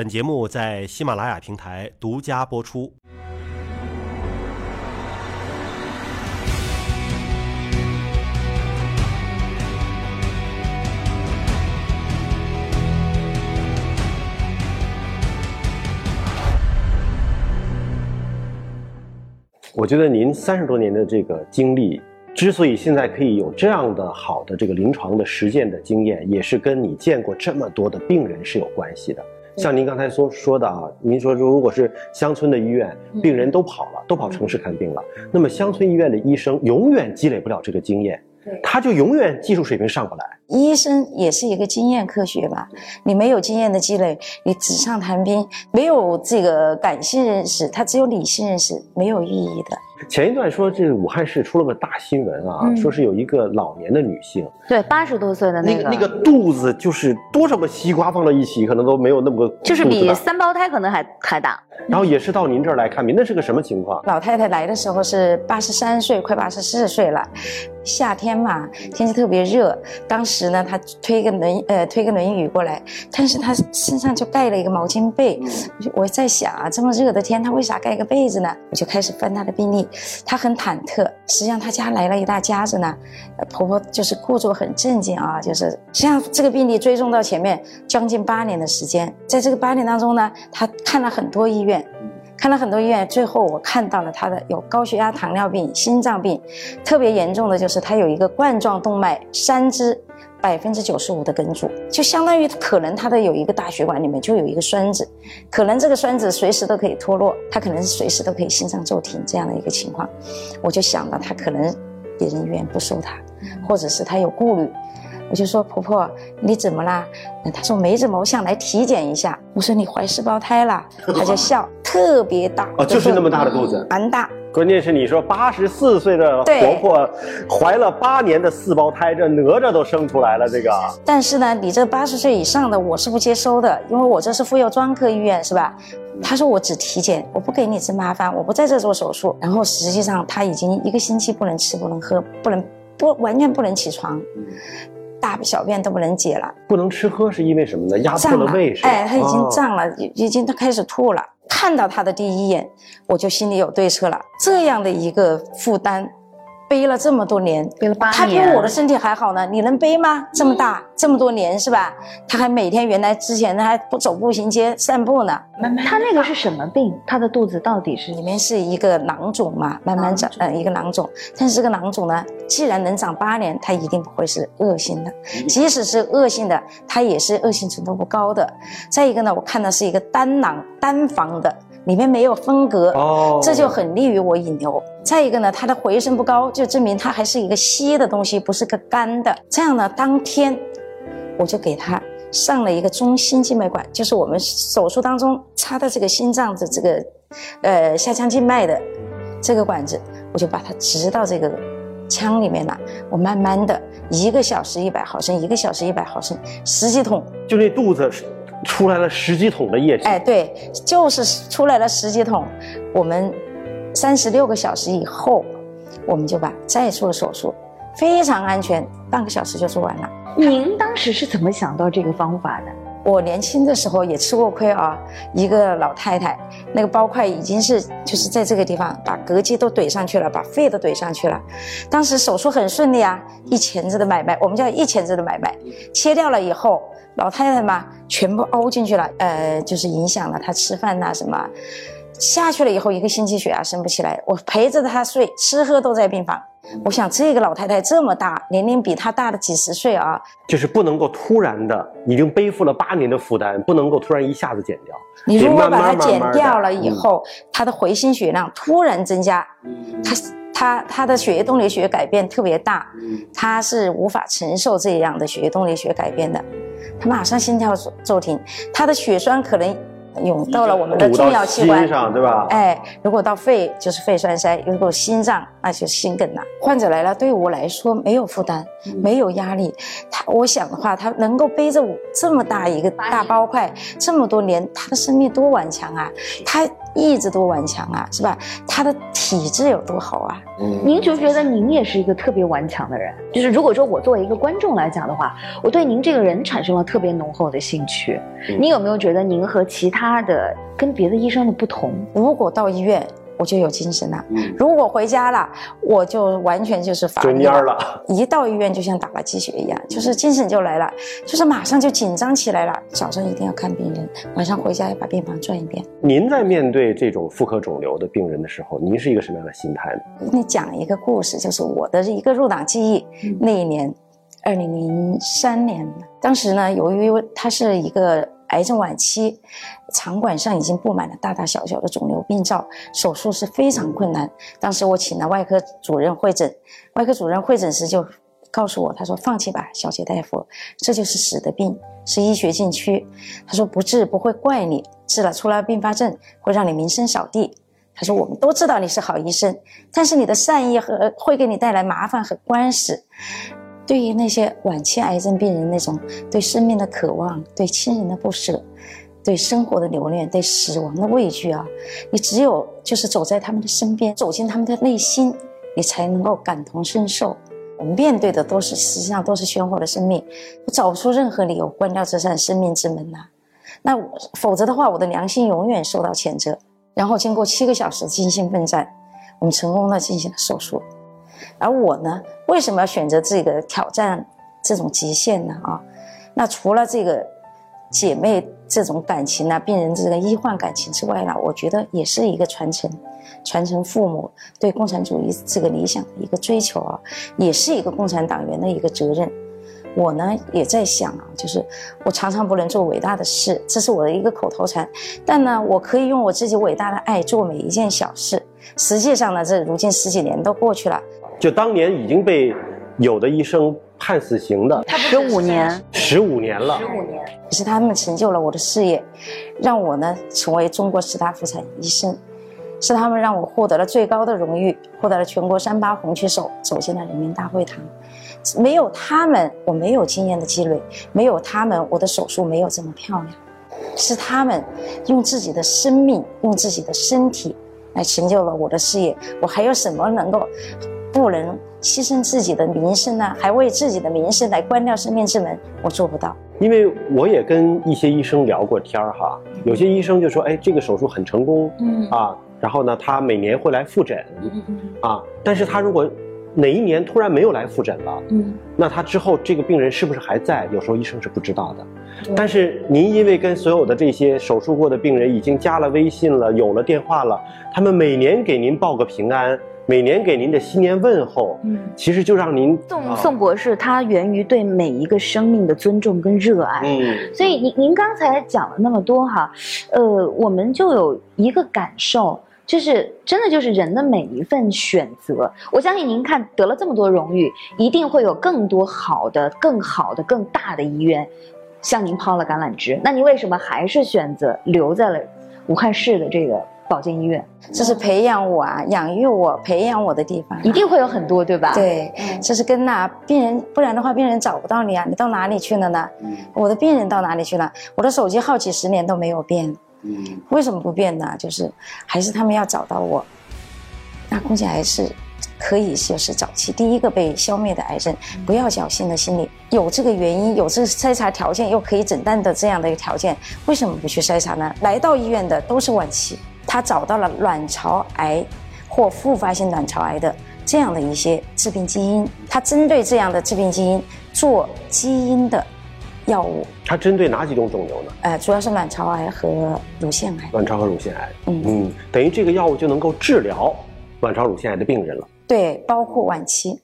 本节目在喜马拉雅平台独家播出。我觉得您三十多年的这个经历，之所以现在可以有这样的好的这个临床的实践的经验，也是跟你见过这么多的病人是有关系的。像您刚才所说的啊，您说如果是乡村的医院，病人都跑了，都跑城市看病了，那么乡村医院的医生永远积累不了这个经验，他就永远技术水平上不来。医生也是一个经验科学吧？你没有经验的积累，你纸上谈兵，没有这个感性认识，他只有理性认识，没有意义的。前一段说这武汉市出了个大新闻啊，说是有一个老年的女性，对，八十多岁的那个，那个肚子就是多少个西瓜放到一起，可能都没有那么个，就是比三胞胎可能还还大。然后也是到您这儿来看病，那是个什么情况？老太太来的时候是八十三岁，快八十四岁了。夏天嘛，天气特别热。当时呢，她推个轮呃推个轮椅过来，但是她身上就盖了一个毛巾被。我在想啊，这么热的天，她为啥盖个被子呢？我就开始翻她的病历，她很忐忑。实际上她家来了一大家子呢，婆婆就是故作很镇静啊，就是实际上这个病例追踪到前面将近八年的时间，在这个八年当中呢，她看了很多医院。看了很多医院，最后我看到了他的有高血压、糖尿病、心脏病，特别严重的就是他有一个冠状动脉三支百分之九十五的梗阻，就相当于可能他的有一个大血管里面就有一个栓子，可能这个栓子随时都可以脱落，他可能是随时都可以心脏骤停这样的一个情况，我就想到他可能别人医院不收他，或者是他有顾虑。我就说婆婆你怎么啦？她说没怎么，我想来体检一下。我说你怀四胞胎了，她就笑，特别大哦，就是那么大的肚子，蛮大。关键是你说八十四岁的婆婆怀了八年的四胞胎，这哪吒都生出来了，这个。但是呢，你这八十岁以上的我是不接收的，因为我这是妇幼专科医院，是吧？他说我只体检，我不给你这麻烦，我不在这做手术。然后实际上他已经一个星期不能吃，不能喝，不能不完全不能起床。大小便都不能解了，不能吃喝是因为什么呢？压迫了胃是吧？哎，他已经胀了，已经他开始吐了。看到他的第一眼，我就心里有对策了。这样的一个负担。背了这么多年，背了八年，他比我的身体还好呢。你能背吗？这么大，这么多年是吧？他还每天原来之前他还不走步行街散步呢。他那个是什么病？他的肚子到底是里面是一个囊肿嘛？慢慢长，呃，一个囊肿。但是这个囊肿呢，既然能长八年，它一定不会是恶性的。即使是恶性的，它也是恶性程度不高的。再一个呢，我看到是一个单囊单房的。里面没有分隔，哦，这就很利于我引流。再一个呢，它的回声不高，就证明它还是一个稀的东西，不是个干的。这样呢，当天我就给他上了一个中心静脉管，就是我们手术当中插的这个心脏的这个，呃，下腔静脉的这个管子，我就把它植到这个腔里面了。我慢慢的一个小时一百毫升，一个小时一百毫升，十几桶，就那肚子。出来了十几桶的液体，哎，对，就是出来了十几桶。我们三十六个小时以后，我们就把再做手术，非常安全，半个小时就做完了。您当时是怎么想到这个方法的？我年轻的时候也吃过亏啊，一个老太太，那个包块已经是就是在这个地方把膈肌都怼上去了，把肺都怼上去了。当时手术很顺利啊，一钳子的买卖，我们叫一钳子的买卖，切掉了以后。老太太嘛，全部凹进去了，呃，就是影响了她吃饭呐什么。下去了以后，一个星期血压升不起来，我陪着她睡，吃喝都在病房。我想这个老太太这么大，年龄比她大了几十岁啊，就是不能够突然的，已经背负了八年的负担，不能够突然一下子减掉。你如果把它减掉了以后，她的回心血量突然增加，她她她的血液动力学改变特别大，她是无法承受这样的血液动力学改变的。他马上心跳骤骤停，他的血栓可能涌到了我们的重要器官上，对吧？哎，如果到肺就是肺栓塞，如果心脏那就是心梗了。患者来了，对我来说没有负担，没有压力。他，我想的话，他能够背着我这么大一个大包块这么多年，他的生命多顽强啊！他意志多顽强啊，是吧？他的体质有多好啊？嗯您就觉得您也是一个特别顽强的人，就是如果说我作为一个观众来讲的话，我对您这个人产生了特别浓厚的兴趣。嗯您有没有觉得您和其他的跟别的医生的不同？如果到医院，我就有精神了；嗯如果回家了，我就完全就是乏就力蔫儿了。一到医院就像打了鸡血一样，就是精神就来了，就是马上就紧张起来了。早上一定要看病人，晚上回家要把病房转一遍。您在面对这种妇科肿瘤的病人的时候，您是一个什么样的心态呢？我给你讲一个故事，就是我的一个入党记忆。嗯那一年，二零零三年，当时呢，由于他是一个癌症晚期，肠管上已经布满了大大小小的肿瘤病灶，手术是非常困难。当时我请了外科主任会诊，外科主任会诊时就告诉我，他说：“放弃吧，小杰大夫，这就是死的病，是医学禁区。”他说：“不治不会怪你，治了出了并发症会让你名声扫地。”他说：“我们都知道你是好医生，但是你的善意和会给你带来麻烦和官司。对于那些晚期癌症病人那种对生命的渴望、对亲人的不舍、对生活的留恋、对死亡的畏惧啊，你只有就是走在他们的身边，走进他们的内心，你才能够感同身受。我们面对的都是实际上都是鲜活的生命，我找不出任何理由关掉这扇生命之门呐、那否则的话，我的良心永远受到谴责。然后经过七个小时精心奋战，我们成功的进行了手术。而我呢，为什么要选择这个挑战这种极限呢？啊，那除了这个姐妹这种感情呢，病人这个医患感情之外呢，我觉得也是一个传承，传承父母对共产主义这个理想的一个追求啊，也是一个共产党员的一个责任。我呢也在想啊，就是我常常不能做伟大的事，这是我的一个口头禅。但呢，我可以用我自己伟大的爱做每一件小事。实际上呢，这如今十几年都过去了，就当年已经被有的医生判死刑的十五年，十五年了，十五年，也是他们成就了我的事业，让我呢成为中国十大妇产医生，是他们让我获得了最高的荣誉，获得了全国三八红旗手，走进了人民大会堂。没有他们，我没有经验的积累；没有他们，我的手术没有这么漂亮。是他们用自己的生命，用自己的身体来成就了我的事业。我还有什么能够不能牺牲自己的名声呢？还为自己的名声来关掉生命之门？我做不到。因为我也跟一些医生聊过天儿哈，有些医生就说，哎，这个手术很成功嗯啊，然后呢，他每年会来复诊嗯嗯啊，但是他如果哪一年突然没有来复诊了，嗯，那他之后这个病人是不是还在？有时候医生是不知道的。但是您因为跟所有的这些手术过的病人已经加了微信了，有了电话了，他们每年给您报个平安，每年给您的新年问候，嗯。其实就让您宋啊宋博士，他源于对每一个生命的尊重跟热爱。嗯所以您您刚才讲了那么多哈，呃，我们就有一个感受，就是真的就是人的每一份选择。我相信您看得了这么多荣誉，一定会有更多好的、更好的、更大的医院向您抛了橄榄枝。那您为什么还是选择留在了武汉市的这个保健医院？这是培养我啊，养育我、培养我的地方啊、一定会有很多，对吧？，对，这是跟那病人，不然的话，病人找不到你啊，你到哪里去了呢？我的病人到哪里去了？我的手机号几十年都没有变，为什么不变呢？就是还是他们要找到我。那宫颈癌是可以就是早期第一个被消灭的癌症，不要侥幸的心理，有这个原因，有这个筛查条件，又可以诊断的这样的一个条件，为什么不去筛查呢？来到医院的都是晚期，他找到了卵巢癌或复发性卵巢癌的这样的一些致病基因，他针对这样的致病基因做基因的药物，它针对哪几种肿瘤呢？呃，主要是卵巢癌和乳腺癌。卵巢和乳腺癌。嗯嗯，等于这个药物就能够治疗卵巢乳腺癌的病人了。对，包括晚期。